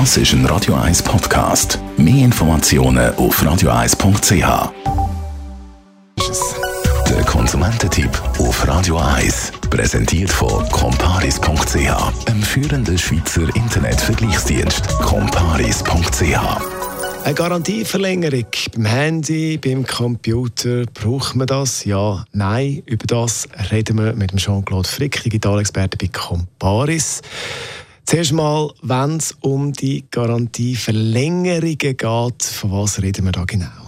Das ist ein Radio 1 Podcast. Mehr Informationen auf radio1.ch. Der Konsumententipp auf Radio 1 präsentiert von comparis.ch, einem führenden Schweizer Internetvergleichsdienst. comparis.ch eine Garantieverlängerung beim Handy, beim Computer, braucht man das? Ja, nein. Über das reden wir mit dem Jean-Claude Frick, Digitalexperte bei Comparis. Zuerst mal, wenn es um die Garantieverlängerungen geht, von was reden wir da genau?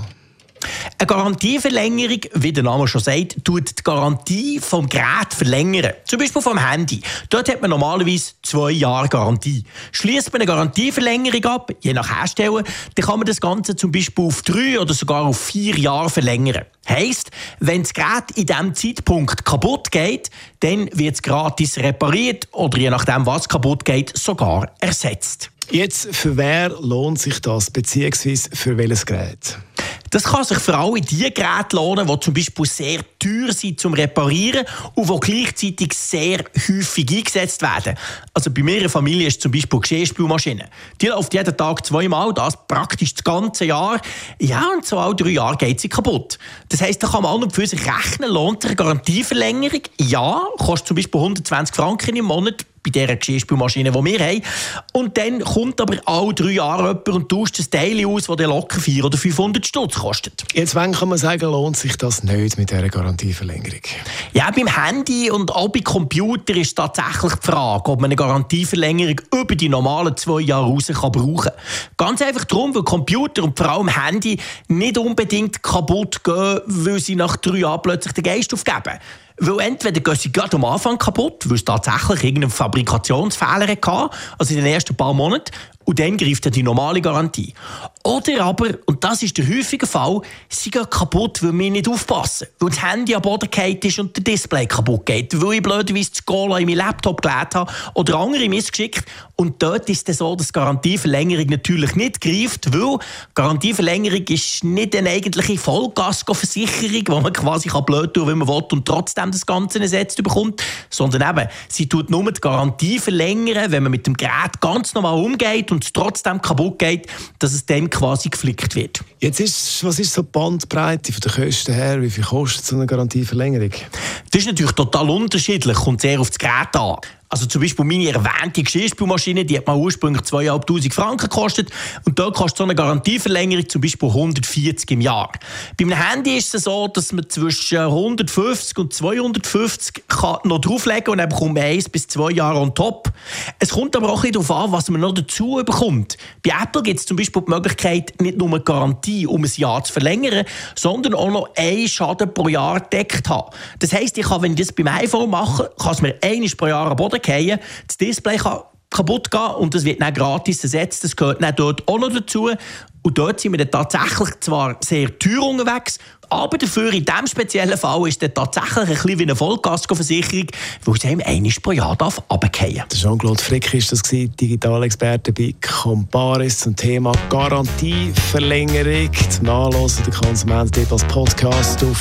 Eine Garantieverlängerung, wie der Name schon sagt, tut die Garantie vom Gerät verlängern. Zum Beispiel vom Handy. Dort hat man normalerweise zwei Jahre Garantie. Schließt man eine Garantieverlängerung ab, je nach Hersteller, dann kann man das Ganze zum Beispiel auf drei oder sogar auf vier Jahre verlängern. Heißt, wenn das Gerät in diesem Zeitpunkt kaputt geht, dann wird es gratis repariert oder je nachdem, was kaputt geht, sogar ersetzt. Jetzt, für wer lohnt sich das, beziehungsweise für welches Gerät? Das kann sich vor allem die Geräte lohnen, die zum Beispiel sehr teuer sind zum Reparieren und die gleichzeitig sehr häufig eingesetzt werden. Also bei mir in der Familie ist zum Beispiel Geschirrspülmaschine. Die läuft jeden Tag zweimal, das praktisch das ganze Jahr. Ja, und so alle drei Jahre geht sie kaputt. Das heisst, da kann man an und für sich rechnen, lohnt sich eine Garantieverlängerung? Ja, kostet zum Beispiel 120 Franken im Monat bei dieser Geschirrspülmaschine, die wir haben. Und dann kommt aber alle drei Jahre jemand und tauscht ein Teil aus, das locker 400 oder 500 Stutz kostet. Jetzt wann kann man sagen, lohnt sich das nicht mit dieser Garantieverlängerung? Ja, beim Handy und auch bei Computer ist tatsächlich die Frage, ob man eine Garantieverlängerung über die normalen zwei Jahre raus kann brauchen kann. Ganz einfach darum, weil Computer und vor allem Handy nicht unbedingt kaputt gehen, weil sie nach drei Jahren plötzlich den Geist aufgeben. Weil entweder gehen sie gerade am Anfang kaputt, weil es tatsächlich irgendeinen Fabrikationsfehler hatte, also in den ersten paar Monaten, und dann greift die normale Garantie. Oder aber, und das ist der häufige Fall, sie gehen kaputt, weil wir nicht aufpassen. Weil das Handy am Boden geht ist und der Display kaputt geht. Weil ich blöderweise das Cola in meinen Laptop gelegt habe oder andere missgeschickt. Und dort ist es so, dass Garantieverlängerung natürlich nicht greift, weil Garantieverlängerung ist nicht eine eigentliche Vollkaskoversicherung, wo man quasi kann blöd tun, wenn man will und trotzdem das Ganze ersetzt bekommt, sondern eben, sie tut nur die Garantie verlängern, wenn man mit dem Gerät ganz normal umgeht und es trotzdem kaputt geht, dass es dann quasi geflickt wird. Jetzt ist, was ist so die Bandbreite von den Kosten her? Wie viel kostet so eine Garantieverlängerung? Das ist natürlich total unterschiedlich, kommt sehr auf das Gerät an. Also zum Beispiel meine erwähnte Geschirrspülmaschine, die hat mal ursprünglich 2'500 Franken gekostet und da kostet so eine Garantieverlängerung zum Beispiel 140 im Jahr. Beim Handy ist es so, dass man zwischen 150 und 250 kann noch drauflegen und dann bekommt man eins bis zwei Jahre on top. Es kommt aber auch ein darauf an, was man noch dazu bekommt. Bei Apple gibt es zum Beispiel die Möglichkeit, nicht nur eine Garantie um ein Jahr zu verlängern, sondern auch noch einen Schaden pro Jahr deckt haben. Das heisst, ich kann, wenn ich das beim iPhone mache, kann es mir einmal pro Jahr am Boden Boden fallen. Das Display kann kaputt gehen und das wird dann gratis ersetzt. Das gehört dann dort auch noch dazu. Und dort sind wir dann tatsächlich zwar sehr teuer unterwegs, aber dafür in diesem speziellen Fall ist es tatsächlich ein bisschen wie eine Vollkaskoversicherung, weil es einem einmal pro Jahr darf runterfallen darf. Jean-Claude Frick war das, Digitalexperte bei Comparis zum Thema Garantieverlängerung. Zum Nachlesen der Konsumententipp als Podcast auf